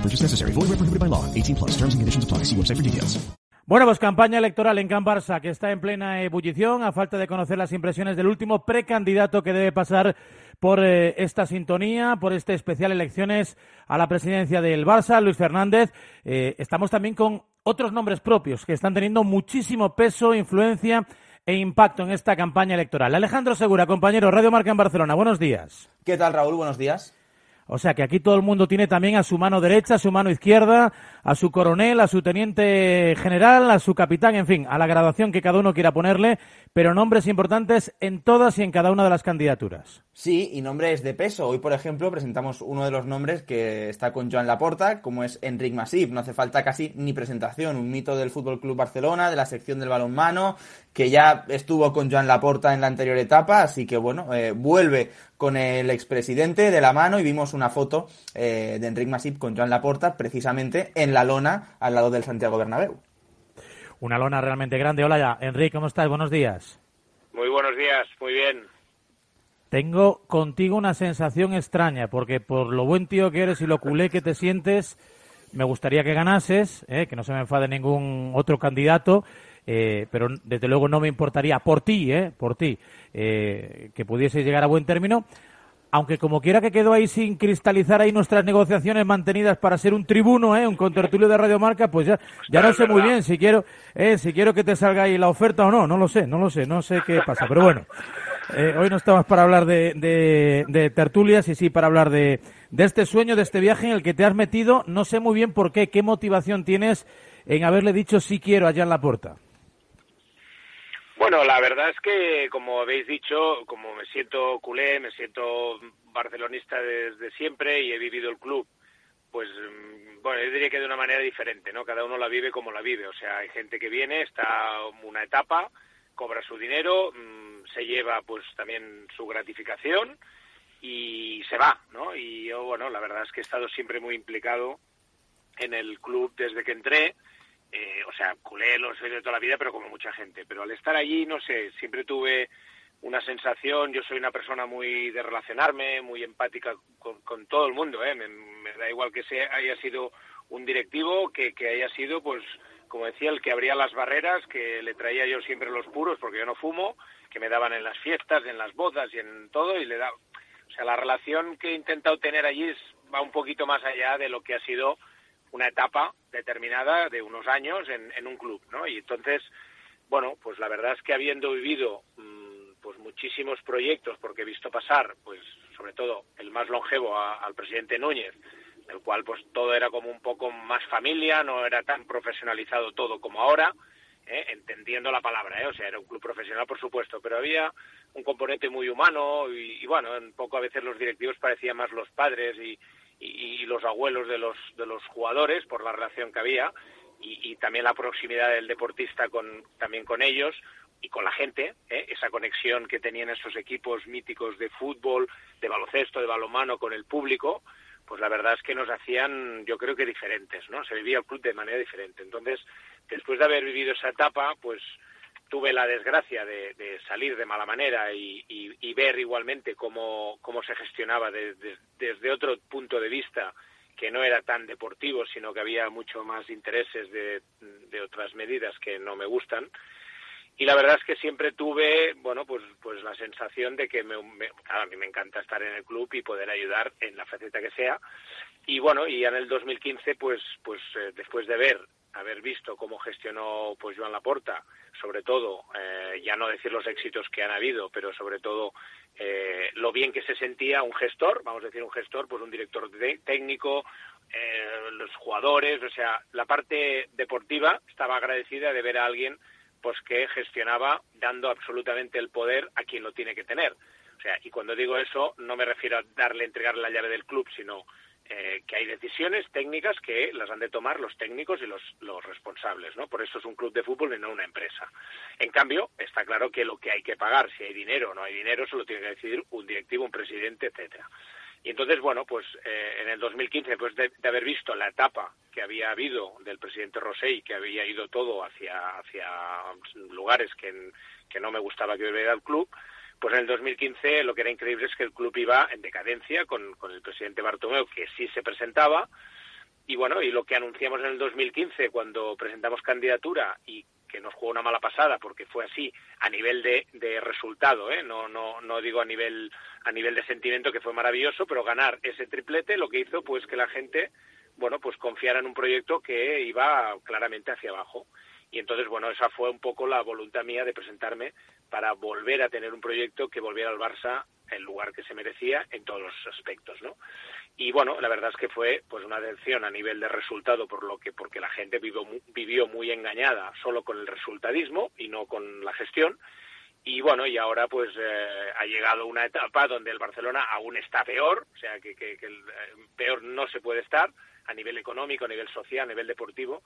No purchase necessary. Void where prohibited by law. 18 plus. Terms and conditions apply. See website for details. Bueno, pues campaña electoral en Can Barça, que está en plena ebullición, a falta de conocer las impresiones del último precandidato que debe pasar por eh, esta sintonía, por este especial elecciones a la presidencia del Barça, Luis Fernández. Eh, estamos también con otros nombres propios que están teniendo muchísimo peso, influencia e impacto en esta campaña electoral. Alejandro Segura, compañero, Radio Marca en Barcelona. Buenos días. ¿Qué tal, Raúl? Buenos días. O sea que aquí todo el mundo tiene también a su mano derecha, a su mano izquierda, a su coronel, a su teniente general, a su capitán, en fin, a la graduación que cada uno quiera ponerle, pero nombres importantes en todas y en cada una de las candidaturas. Sí, y nombres de peso. Hoy, por ejemplo, presentamos uno de los nombres que está con Joan Laporta, como es Enric Masip. No hace falta casi ni presentación. Un mito del Fútbol Club Barcelona, de la sección del balonmano, que ya estuvo con Joan Laporta en la anterior etapa, así que bueno, eh, vuelve con el expresidente de la mano y vimos una foto eh, de Enric Masip con Joan Laporta precisamente en la lona al lado del Santiago Bernabéu. Una lona realmente grande. Hola ya, Enric, ¿cómo estás? Buenos días. Muy buenos días, muy bien. Tengo contigo una sensación extraña, porque por lo buen tío que eres y lo culé que te sientes, me gustaría que ganases, eh, que no se me enfade ningún otro candidato, eh, pero desde luego no me importaría por ti, eh, por ti, eh, que pudiese llegar a buen término. Aunque como quiera que quedó ahí sin cristalizar ahí nuestras negociaciones mantenidas para ser un tribuno, ¿eh? un contertulio de Radio Marca, pues ya, ya no sé muy bien si quiero, eh, si quiero que te salga ahí la oferta o no, no lo sé, no lo sé, no sé qué pasa, pero bueno. Eh, hoy no estamos para hablar de, de, de, tertulias y sí para hablar de, de este sueño, de este viaje en el que te has metido. No sé muy bien por qué, qué motivación tienes en haberle dicho sí quiero allá en la puerta. Bueno, la verdad es que, como habéis dicho, como me siento culé, me siento barcelonista desde siempre y he vivido el club, pues, bueno, yo diría que de una manera diferente, ¿no? Cada uno la vive como la vive. O sea, hay gente que viene, está una etapa, cobra su dinero, se lleva, pues, también su gratificación y se va, ¿no? Y yo, bueno, la verdad es que he estado siempre muy implicado en el club desde que entré eh, o sea, culé lo soy de toda la vida, pero como mucha gente. Pero al estar allí, no sé, siempre tuve una sensación, yo soy una persona muy de relacionarme, muy empática con, con todo el mundo, ¿eh? Me, me, da igual que sea, haya sido un directivo, que, que haya sido, pues, como decía, el que abría las barreras, que le traía yo siempre los puros, porque yo no fumo, que me daban en las fiestas, en las bodas y en todo, y le da... O sea, la relación que he intentado tener allí es, va un poquito más allá de lo que ha sido una etapa determinada de unos años en, en un club, ¿no? Y entonces, bueno, pues la verdad es que habiendo vivido mmm, pues muchísimos proyectos, porque he visto pasar, pues sobre todo el más longevo a, al presidente Núñez, el cual pues todo era como un poco más familia, no era tan profesionalizado todo como ahora, ¿eh? entendiendo la palabra, ¿eh? o sea, era un club profesional por supuesto, pero había un componente muy humano y, y bueno, un poco a veces los directivos parecían más los padres y, y, los abuelos de los, de los jugadores por la relación que había y, también la proximidad del deportista con, también con ellos y con la gente, ¿eh? esa conexión que tenían esos equipos míticos de fútbol, de baloncesto, de balonmano con el público, pues la verdad es que nos hacían, yo creo que diferentes, ¿no? Se vivía el club de manera diferente. Entonces, después de haber vivido esa etapa, pues tuve la desgracia de, de salir de mala manera y, y, ver igualmente cómo, cómo se gestionaba de, de, desde otro punto de vista que no era tan deportivo, sino que había mucho más intereses de, otras medidas que no me gustan. Y la verdad es que siempre tuve, bueno, pues, pues la sensación de que me, a mí me encanta estar en el club y poder ayudar en la faceta que sea. Y bueno, y en el 2015, pues, pues eh, después de ver haber visto cómo gestionó pues Joan Laporta, sobre todo, eh, ya no decir los éxitos que han habido, pero sobre todo eh, lo bien que se sentía un gestor, vamos a decir un gestor, pues un director técnico, eh, los jugadores, o sea, la parte deportiva estaba agradecida de ver a alguien pues que gestionaba dando absolutamente el poder a quien lo tiene que tener. O sea, y cuando digo eso no me refiero a darle, entregarle la llave del club, sino eh, que hay decisiones técnicas que las han de tomar los técnicos y los, los responsables, ¿no? Por eso es un club de fútbol y no una empresa. En cambio, está claro que lo que hay que pagar, si hay dinero o no hay dinero, eso lo tiene que decidir un directivo, un presidente, etcétera. Y entonces, bueno, pues eh, en el 2015, después de, haber visto la etapa que había habido del presidente Rosell, que había ido todo hacia, hacia lugares que, que no me gustaba que hubiera el club, pues en el 2015 lo que era increíble es que el club iba en decadencia con, con el presidente Bartomeu, que sí se presentaba. Y bueno, y lo que anunciamos en el 2015 cuando presentamos candidatura y que nos jugó una mala pasada porque fue así a nivel de, de resultado, ¿eh? no, no, no digo a nivel, a nivel de sentimiento que fue maravilloso, pero ganar ese triplete lo que hizo pues que la gente, bueno, pues confiara en un proyecto que iba claramente hacia abajo. Y entonces, bueno, esa fue un poco la voluntad mía de presentarme para volver a tener un proyecto que volviera al Barça el lugar que se merecía en todos los aspectos, ¿no? Y bueno, la verdad es que fue pues una atención a nivel de resultado por lo que porque la gente vivió, vivió muy engañada solo con el resultadismo y no con la gestión. Y bueno, y ahora pues eh, ha llegado una etapa donde el Barcelona aún está peor, o sea que, que, el, eh, peor no se puede estar a nivel económico, a nivel social, a nivel deportivo,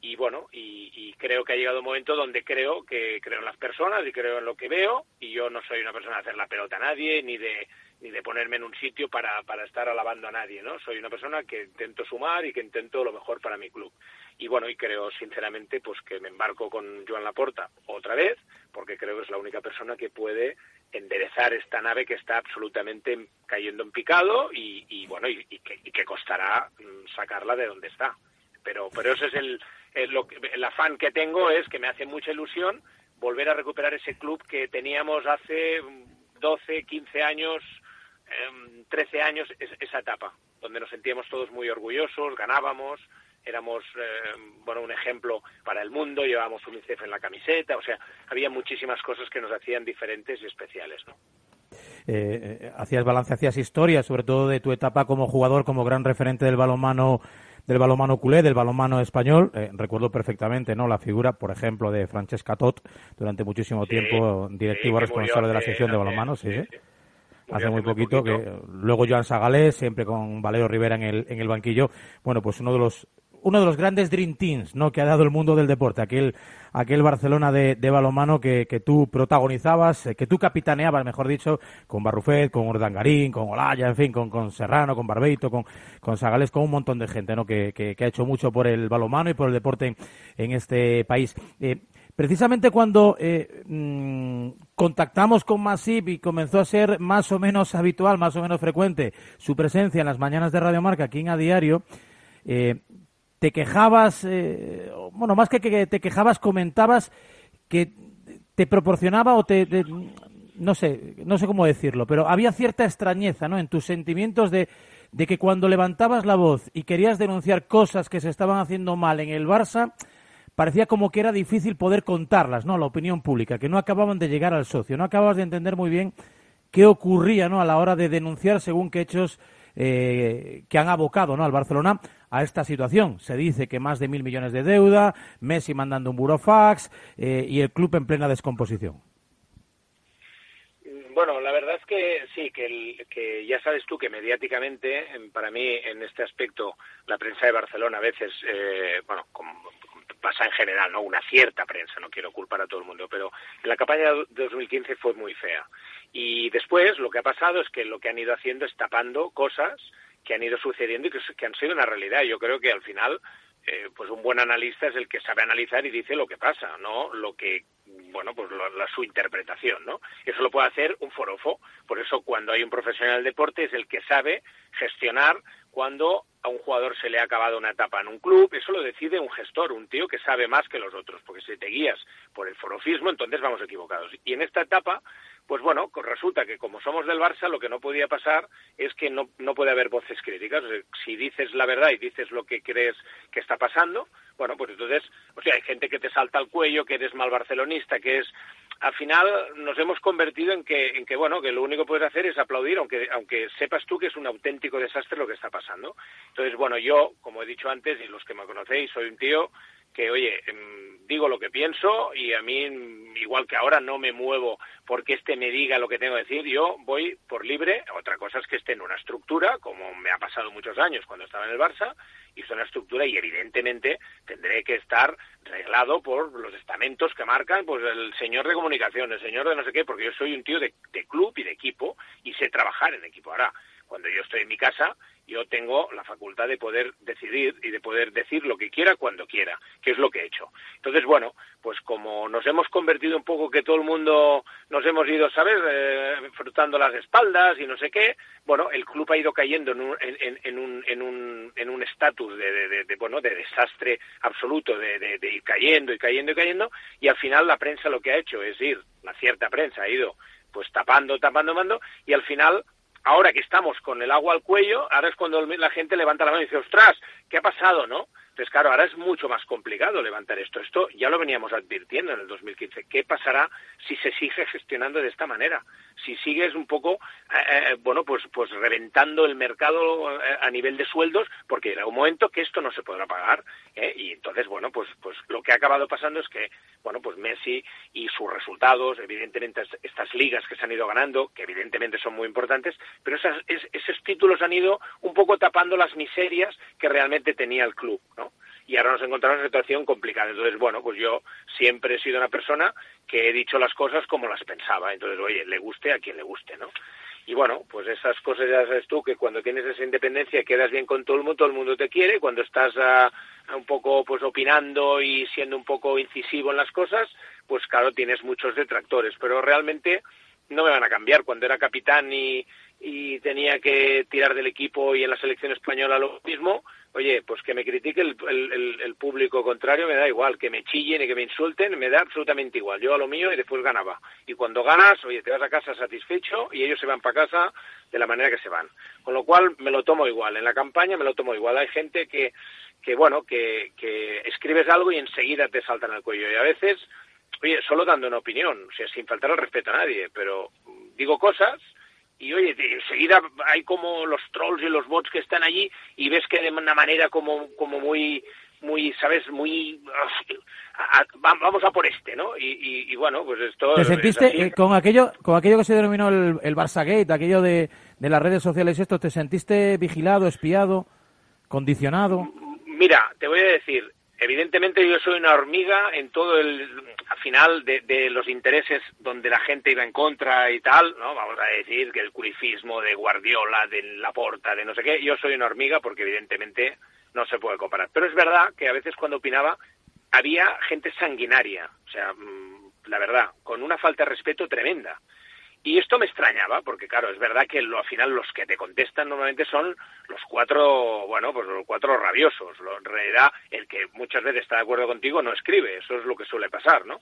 y bueno, y, creo que ha llegado un momento donde creo que creo en las personas y creo en lo que veo y yo no soy una persona de hacer la pelota a nadie ni de ni de ponerme en un sitio para, para estar alabando a nadie, ¿no? Soy una persona que intento sumar y que intento lo mejor para mi club. Y bueno, y creo sinceramente pues que me embarco con Joan Laporta otra vez, porque creo que es la única persona que puede enderezar esta nave que está absolutamente cayendo en picado y, y bueno, y, que, y que costará mm, sacarla de donde está. Pero, pero ese es el, lo el afán que tengo es que me hace mucha ilusión volver a recuperar ese club que teníamos hace 12, 15 años, 13 em, años, esa etapa, donde nos sentíamos todos muy orgullosos, ganábamos, éramos em, bueno un ejemplo para el mundo, llevábamos UNICEF en la camiseta, o sea, había muchísimas cosas que nos hacían diferentes y especiales, ¿no? Eh, eh, hacías balance, hacías historia, sobre todo de tu etapa como jugador, como gran referente del balonmano del balonmano culé, del balonmano español. Eh, recuerdo perfectamente no la figura, por ejemplo, de Francesca Tot, durante muchísimo tiempo directivo responsable de la sección de balonmano, sí, hace muy poquito, que luego Joan Sagalés, siempre con Valero Rivera en el, en el banquillo, bueno, pues uno de los uno de los grandes Dream Teams ¿no? que ha dado el mundo del deporte, aquel, aquel Barcelona de, de balonmano que, que, tú protagonizabas, eh, que tú capitaneabas, mejor dicho, con Barrufet, con Urdangarín, con Olaya, en fin, con, con Serrano, con Barbeito, con, con Sagales, con un montón de gente ¿no? que, que, ha hecho mucho por el balonmano y por el deporte en, este país. Eh, precisamente cuando eh, mm, contactamos con Masip y comenzó a ser más o menos habitual, más o menos frecuente su presencia en las mañanas de Radio Marca aquí en A Diario, eh, te quejabas, eh, bueno, más que que te quejabas, comentabas que te proporcionaba o te, no sé, no sé cómo decirlo, pero había cierta extrañeza, ¿no? En tus sentimientos de, de que cuando levantabas la voz y querías denunciar cosas que se estaban haciendo mal en el Barça, parecía como que era difícil poder contarlas, ¿no? La opinión pública, que no acababan de llegar al socio, no acababas de entender muy bien qué ocurría, ¿no? A la hora de denunciar según qué hechos eh, que han abocado, ¿no? Al Barcelona a esta situación. Se dice que más de mil millones de deuda, Messi mandando un burofax eh, y el club en plena descomposición. Bueno, la verdad es que sí, que, que ya sabes tú que mediáticamente, para mí, en este aspecto, la prensa de Barcelona a veces, eh, bueno, pasa en general, ¿no? Una cierta prensa, no quiero culpar a todo el mundo, pero la campaña de 2015 fue muy fea. Y después lo que ha pasado es que lo que han ido haciendo es tapando cosas que han ido sucediendo y que, han sido una realidad. Yo creo que al final, eh, pues un buen analista es el que sabe analizar y dice lo que pasa, no lo que bueno, pues la, su interpretación, ¿no? Eso lo puede hacer un forofo. Por eso, cuando hay un profesional del deporte, es el que sabe gestionar cuando a un jugador se le ha acabado una etapa en un club, eso lo decide un gestor, un tío que sabe más que los otros, porque si te guías por el forofismo, entonces vamos equivocados. Y en esta etapa, pues bueno, resulta que como somos del Barça, lo que no podía pasar es que no, no puede haber voces críticas. si dices la verdad y dices lo que crees que está pasando, bueno, pues entonces, o sea, hay gente que te salta al cuello, que eres mal barcelonista, que es al final nos hemos convertido en que, en que bueno, que lo único que puedes hacer es aplaudir, aunque, aunque sepas tú que es un auténtico desastre lo que está pasando. Entonces, bueno, yo, como he dicho antes, y los que me conocéis, soy un tío que, oye, em, digo lo que pienso y a mí, igual que ahora, no me muevo porque este me diga lo que tengo que decir, yo voy por libre. Otra cosa es que esté en una estructura, como me ha pasado muchos años cuando estaba en el Barça, hizo una estructura y evidentemente tendré que estar reglado por los estamentos que marcan pues el señor de comunicación, el señor de no sé qué, porque yo soy un tío de, de club y de equipo y sé trabajar en equipo. Ahora, cuando yo estoy en mi casa, yo tengo la facultad de poder decidir y de poder decir lo que quiera cuando quiera, que es lo que he hecho. Entonces, bueno, pues como nos hemos convertido un poco que todo el mundo nos hemos ido, ¿sabes?, eh, frotando las espaldas y no sé qué, bueno, el club ha ido cayendo en un en, un en un en un estatus de, bueno de desastre absoluto de ir cayendo y cayendo y cayendo y al final la prensa lo que ha hecho es ir la cierta prensa ha ido pues tapando tapando mando y al final ahora que estamos con el agua al cuello, ahora es cuando la gente levanta la mano y dice, ostras, ¿qué ha pasado, no? Entonces, claro, ahora es mucho más complicado levantar esto. Esto ya lo veníamos advirtiendo en el 2015. ¿Qué pasará si se sigue gestionando de esta manera? Si sigues un poco, eh, eh, bueno, pues, pues reventando el mercado eh, a nivel de sueldos, porque era un momento que esto no se podrá pagar. Y entonces, bueno, pues, pues lo que ha acabado pasando es que, bueno, pues Messi y sus resultados, evidentemente estas ligas que se han ido ganando, que evidentemente son muy importantes, pero esas, esos títulos han ido un poco tapando las miserias que realmente tenía el club, ¿no? Y ahora nos encontramos en una situación complicada. Entonces, bueno, pues yo siempre he sido una persona que he dicho las cosas como las pensaba. Entonces, oye, le guste a quien le guste, ¿no? Y bueno, pues esas cosas ya sabes tú, que cuando tienes esa independencia quedas bien con todo el mundo, todo el mundo te quiere, cuando estás ah, un poco pues opinando y siendo un poco incisivo en las cosas, pues claro, tienes muchos detractores, pero realmente no me van a cambiar. Cuando era capitán y, y tenía que tirar del equipo y en la selección española lo mismo, oye, pues que me critique el, el, público contrario me da igual, que me chillen y que me insulten me da absolutamente igual. Yo a lo mío y después ganaba. Y cuando ganas, oye, te vas a casa satisfecho y ellos se van para casa de la manera que se van. Con lo cual me lo tomo igual. En la campaña me lo tomo igual. Hay gente que, que bueno, que, que escribes algo y enseguida te saltan al cuello. Y a veces, oye, solo dando una opinión, o sea, sin faltar el respeto a nadie, pero digo cosas y oye, enseguida hay como los trolls y los bots que están allí y ves que de una manera como, como muy, muy, ¿sabes? Muy... vamos a por este, ¿no? Y, y, bueno, pues esto... ¿Te sentiste eh, con aquello con aquello que se denominó el, el Barça Gate, aquello de, de las redes sociales esto, ¿te sentiste vigilado, espiado, condicionado? Mira, te voy a decir, Evidentemente yo soy una hormiga en todo el, al final de, los intereses donde la gente iba en contra y tal, ¿no? Vamos a decir que el curifismo de Guardiola, de Laporta, de no sé qué, yo soy una hormiga porque evidentemente no se puede comparar. Pero es verdad que a veces cuando opinaba había gente sanguinaria, o sea, mm, la verdad, con una falta de respeto tremenda. Y esto me extrañaba, porque claro, es verdad que lo, al final los que te contestan normalmente son los cuatro, bueno, pues los cuatro rabiosos. en realidad, el que muchas veces está de acuerdo contigo no escribe, eso es lo que suele pasar, ¿no?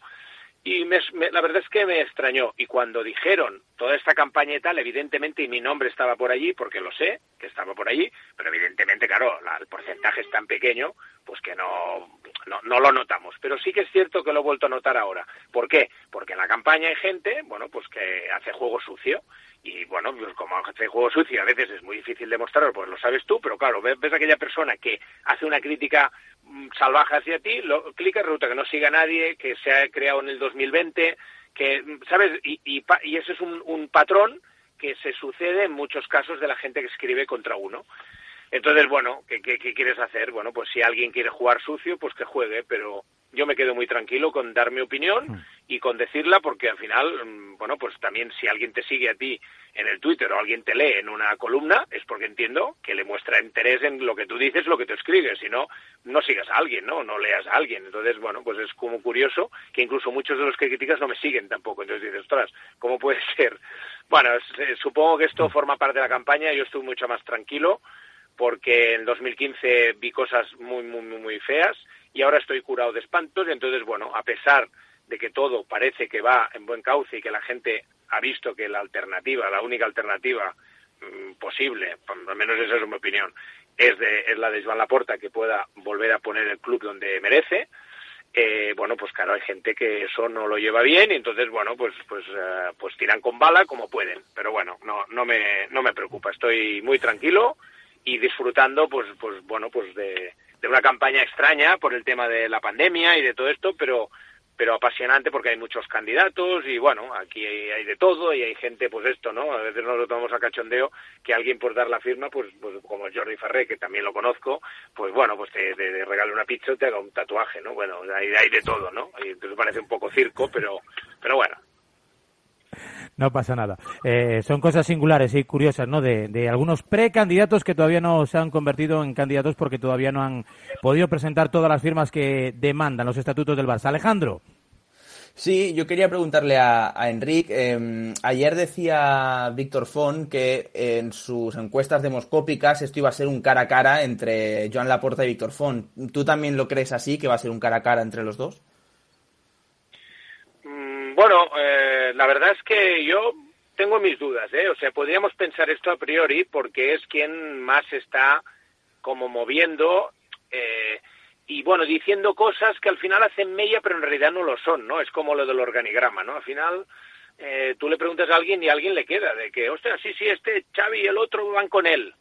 Y la verdad es que me extrañó. Y cuando dijeron toda esta campaña y tal, evidentemente, y mi nombre estaba por allí, porque lo sé, que estaba por allí, pero evidentemente, claro, el porcentaje es tan pequeño, pues que no, no, no, lo notamos. Pero sí que es cierto que lo he vuelto a notar ahora. ¿Por qué? Porque en la campaña hay gente, bueno, pues que hace juego sucio y bueno, pues como hace juego sucio a veces es muy difícil demostrarlo, pues lo sabes tú, pero claro, ves, a aquella persona que hace una crítica mm, salvaje hacia ti, lo, clica ruta que no siga nadie, que se ha creado en el 2020, que, mm, ¿sabes? Y, y, y ese es un, un patrón que se sucede en muchos casos de la gente que escribe contra uno. Entonces, bueno, ¿qué, ¿qué, qué, quieres hacer? Bueno, pues si alguien quiere jugar sucio, pues que juegue, pero yo me quedo muy tranquilo con dar mi opinión mm. y con decirla porque al final, mm, bueno, pues también si alguien te sigue a ti en el Twitter o alguien te lee en una columna es porque entiendo que le muestra interés en lo que tú dices, lo que tú escribes, si no, no sigas a alguien, ¿no? No leas a alguien. Entonces, bueno, pues es como curioso que incluso muchos de los que criticas no me siguen tampoco. Entonces dices, ostras, ¿cómo puede ser? Bueno, eh, supongo que esto forma parte de la campaña, yo estoy mucho más tranquilo porque en 2015 vi cosas muy, muy, muy, muy feas y ahora estoy curado de espantos y entonces, bueno, a pesar de que todo parece que va en buen cauce y que la gente ha visto que la alternativa, la única alternativa mm, posible, al menos esa es mi opinión, es, de, es la de Joan Laporta que pueda volver a poner el club donde merece, eh, bueno, pues claro, hay gente que eso no lo lleva bien y entonces, bueno, pues pues eh, pues tiran con bala como pueden. Pero bueno, no no me no me preocupa, estoy muy tranquilo y disfrutando, pues pues bueno, pues de, de una campaña extraña por el tema de la pandemia y de todo esto, pero pero apasionante porque hay muchos candidatos y bueno, aquí hay, de todo y hay gente, pues esto, ¿no? A veces nos lo tomamos a cachondeo que alguien por dar la firma, pues, pues como Jordi Ferré, que también lo conozco, pues bueno, pues te, te, regale una pizza o te haga un tatuaje, ¿no? Bueno, hay, hay de todo, ¿no? Y entonces parece un poco circo, pero, pero bueno, no pasa nada. Eh, son cosas singulares y curiosas, ¿no? De, de, algunos precandidatos que todavía no se han convertido en candidatos porque todavía no han podido presentar todas las firmas que demandan los estatutos del Barça. Alejandro. Sí, yo quería preguntarle a, a Enrique. Eh, ayer decía Víctor Font que en sus encuestas demoscópicas esto iba a ser un cara a cara entre Joan Laporta y Víctor Font. ¿Tú también lo crees así, que va a ser un cara a cara entre los dos? Bueno, eh, la verdad es que yo tengo mis dudas, ¿eh? O sea, podríamos pensar esto a priori porque es quien más está como moviendo eh, y bueno, diciendo cosas que al final hacen mella pero en realidad no lo son, ¿no? Es como lo del organigrama, ¿no? Al final eh, tú le preguntas a alguien y alguien le queda de que, hostia, sí, sí, este Xavi y el otro van con él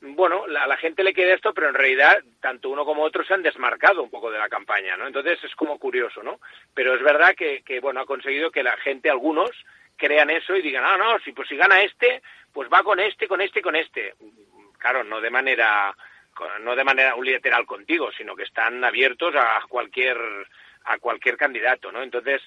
bueno, a la gente le queda esto, pero en realidad tanto uno como otro se han desmarcado un poco de la campaña, ¿no? Entonces es como curioso, ¿no? Pero es verdad que, que bueno, ha conseguido que la gente, algunos, crean eso y digan, ah, no, si, pues si gana este, pues va con este, con este y con este. Claro, no de manera, no de manera unilateral contigo, sino que están abiertos a cualquier, a cualquier candidato, ¿no? Entonces,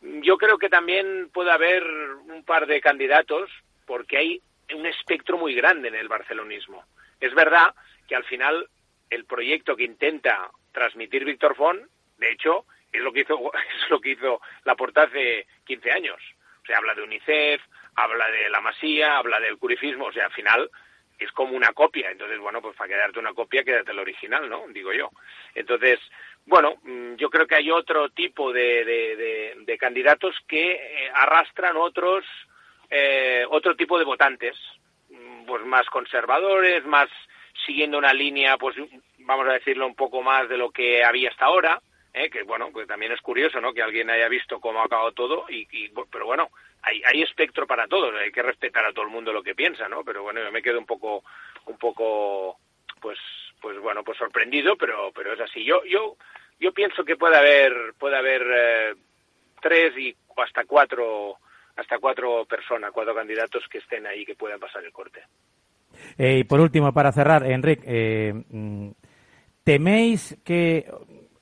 yo creo que también puede haber un par de candidatos, porque hay un espectro muy grande en el barcelonismo. Es verdad que al final el proyecto que intenta transmitir Víctor Font, de hecho, es lo que hizo, es lo que hizo la porta hace 15 años. O sea, habla de UNICEF, habla de la masía, habla del curifismo, o sea, al final es como una copia. Entonces, bueno, pues para quedarte una copia, quédate el original, ¿no? Digo yo. Entonces, bueno, mm, yo creo que hay otro tipo de, de, de, candidatos que eh, arrastran otros eh, otro tipo de votantes, mm, pues más conservadores, más siguiendo una línea, pues vamos a decirlo un poco más de lo que había hasta ahora, ¿eh? que bueno, pues también es curioso, ¿no? Que alguien haya visto cómo ha acabado todo, y, y pero bueno, hay, hay espectro para todos, hay que respetar a todo el mundo lo que piensa, ¿no? Pero bueno, yo me quedo un poco, un poco, pues, pues bueno, pues sorprendido, pero, pero es así. Yo, yo, yo pienso que puede haber, puede haber eh, tres y hasta cuatro hasta cuatro personas, cuatro candidatos que estén ahí que puedan pasar el corte. Eh, y por último, para cerrar, Enrique, eh, mm, ¿teméis que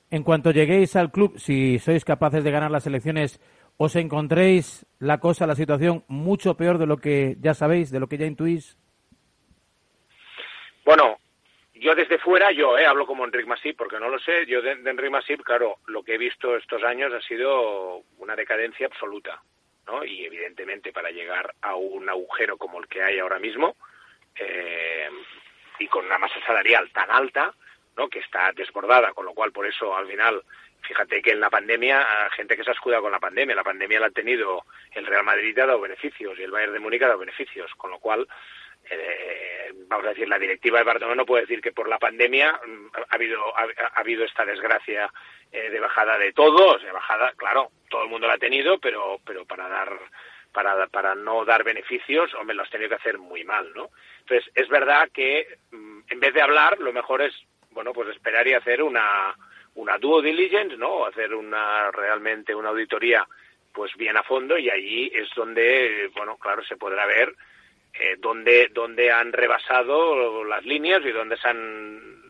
en cuanto lleguéis al club, si sois capaces de ganar las elecciones, os encontréis la cosa, la situación mucho peor de lo que ya sabéis, de lo que ya intuís? Bueno, yo desde fuera, yo eh, hablo como Enrique Masip, porque no lo sé, yo de, de Enrique Masip, claro, lo que he visto estos años ha sido una decadencia absoluta. ¿No? Y evidentemente para llegar a un agujero como el que hay ahora mismo eh, y con una masa salarial tan alta, ¿no? Que está desbordada, con lo cual por eso al final fíjate que en la pandemia, gente que se ha escudado con la pandemia, la pandemia la ha tenido el Real Madrid ha dado beneficios y el Bayern de Múnich ha dado beneficios, con lo cual, eh, vamos a decir, la directiva de Barcelona no puede decir que por la pandemia mm, ha habido, ha, ha habido esta desgracia eh, de bajada de todos, de bajada, claro, todo el mundo la ha tenido, pero, pero para dar, para, para no dar beneficios, hombre, lo has tenido que hacer muy mal, ¿no? Entonces, es verdad que mm, en vez de hablar, lo mejor es, bueno, pues esperar y hacer una, una due diligence, ¿no? Hacer una, realmente una auditoría, pues bien a fondo y allí es donde, bueno, claro, se podrá ver eh, dónde, dónde han rebasado las líneas y dónde se han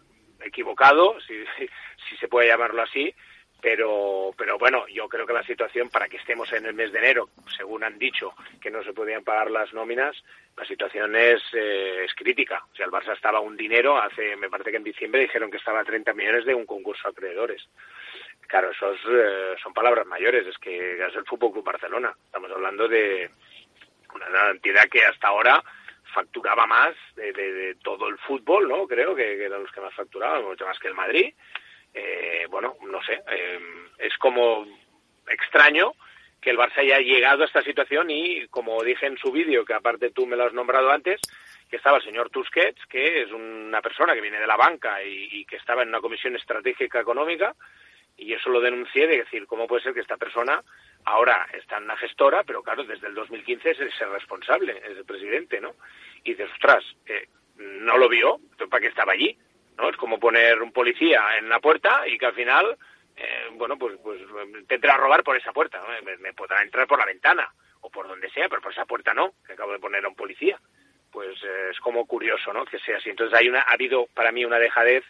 equivocado, si, se puede llamarlo así, pero, pero bueno, yo creo que la situación para que estemos en el mes de enero, según han dicho que no se podían pagar las nóminas, la situación es, eh, es crítica. O sea, el Barça estaba un dinero, hace, me parece que en diciembre dijeron que estaba a 30 millones de un concurso de acreedores. Claro, esos eh, son palabras mayores, es que es el Fútbol Club Barcelona. Estamos hablando de una entidad que hasta ahora facturaba más de, todo el fútbol, ¿no? Creo que, eran los que más facturaban, mucho más que el Madrid. Eh, bueno, no sé, eh, es como extraño que el Barça haya llegado a esta situación y, como dije en su vídeo, que aparte tú me lo has nombrado antes, que estaba el señor Tusquets, que es una persona que viene de la banca y, que estaba en una comisión estratégica económica, y eso lo denuncié de decir, ¿cómo puede ser que esta persona ahora está en una gestora, pero claro, desde el 2015 es el responsable, es el presidente, ¿no? Y dices, ostras, eh, no lo vio, ¿para qué estaba allí? ¿No? Es como poner un policía en la puerta y que al final eh, bueno, pues, pues tendrá a robar por esa puerta, me, podrá entrar por la ventana o por donde sea, pero por esa puerta no, que acabo de poner a un policía. Pues eh, es como curioso, ¿no? Que sea así. Entonces hay una, ha habido para mí una dejadez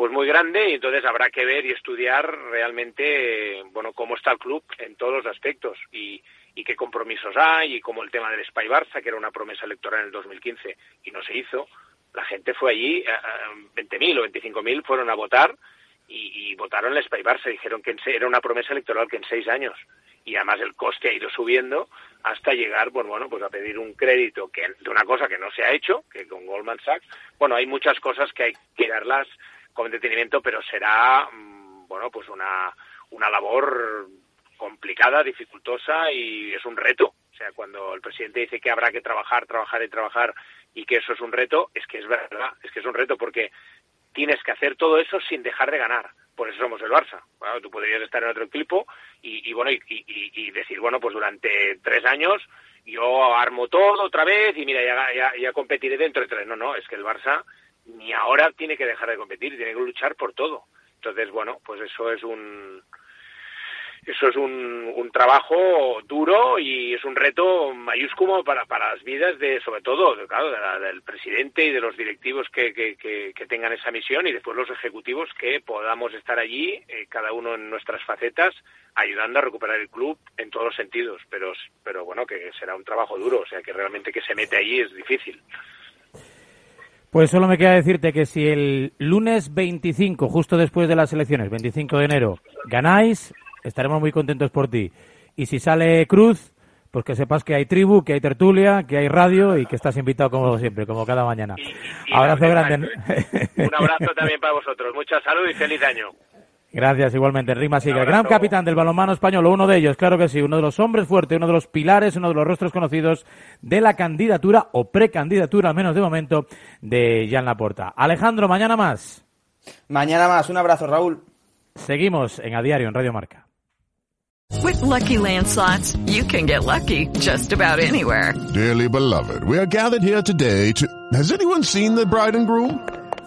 pues muy grande y entonces habrá que ver y estudiar realmente, bueno, cómo está el club en todos los aspectos y, qué compromisos hay y como el tema del Spy Barça, que era una promesa electoral en el 2015 y no se hizo, la gente fue allí, 20.000 eh, o 25.000 fueron a votar y, votaron el Spy Barça, dijeron que era una promesa electoral que en seis años. Y además el coste ha ido subiendo hasta llegar pues bueno pues a pedir un crédito que de una cosa que no se ha hecho que con Goldman Sachs bueno hay muchas cosas que hay que darlas con detenimiento pero será mm, bueno pues una una labor complicada dificultosa y es un reto o sea cuando el presidente dice que habrá que trabajar trabajar y trabajar y que eso es un reto es que es verdad es que es un reto porque tienes que hacer todo eso sin dejar de ganar. Por eso somos el Barça. tú podrías estar en otro equipo y, bueno y, decir, bueno, pues durante tres años yo armo todo otra vez y mira, ya, ya, competiré dentro de tres. No, no, es que el Barça ni ahora tiene que dejar de competir, tiene que luchar por todo. Entonces, bueno, pues eso es un, eso es un, un, trabajo duro y es un reto mayúsculo para, para las vidas de, sobre todo, claro, del presidente y de los directivos que, que, que, tengan esa misión y después los ejecutivos que podamos estar allí, eh, cada uno en nuestras facetas, ayudando a recuperar el club en todos los sentidos. Pero, pero bueno, que será un trabajo duro, o sea, que realmente que se mete allí es difícil. Pues solo me queda decirte que si el lunes 25, justo después de las elecciones, 25 de enero, ganáis, estaremos muy contentos por ti. Y si sale Cruz, pues que sepas que hay tribu, que hay tertulia, que hay radio y que estás invitado como siempre, como cada mañana. abrazo grande. Un abrazo también para vosotros. Mucha salud y feliz año. Gracias, igualmente. Rima sigue. El gran capitán del balonmano español, uno de ellos, claro que sí, uno de los hombres fuertes, uno de los pilares, uno de los rostros conocidos de la candidatura o precandidatura, al menos de momento, de Jan Laporta. Alejandro, mañana más. Mañana más. Un abrazo, Raúl. Seguimos en A Diario, en Radio Marca. With lucky landslots, you can get lucky just about anywhere. Dearly beloved, we are gathered here today to. Has anyone seen the bride and groom?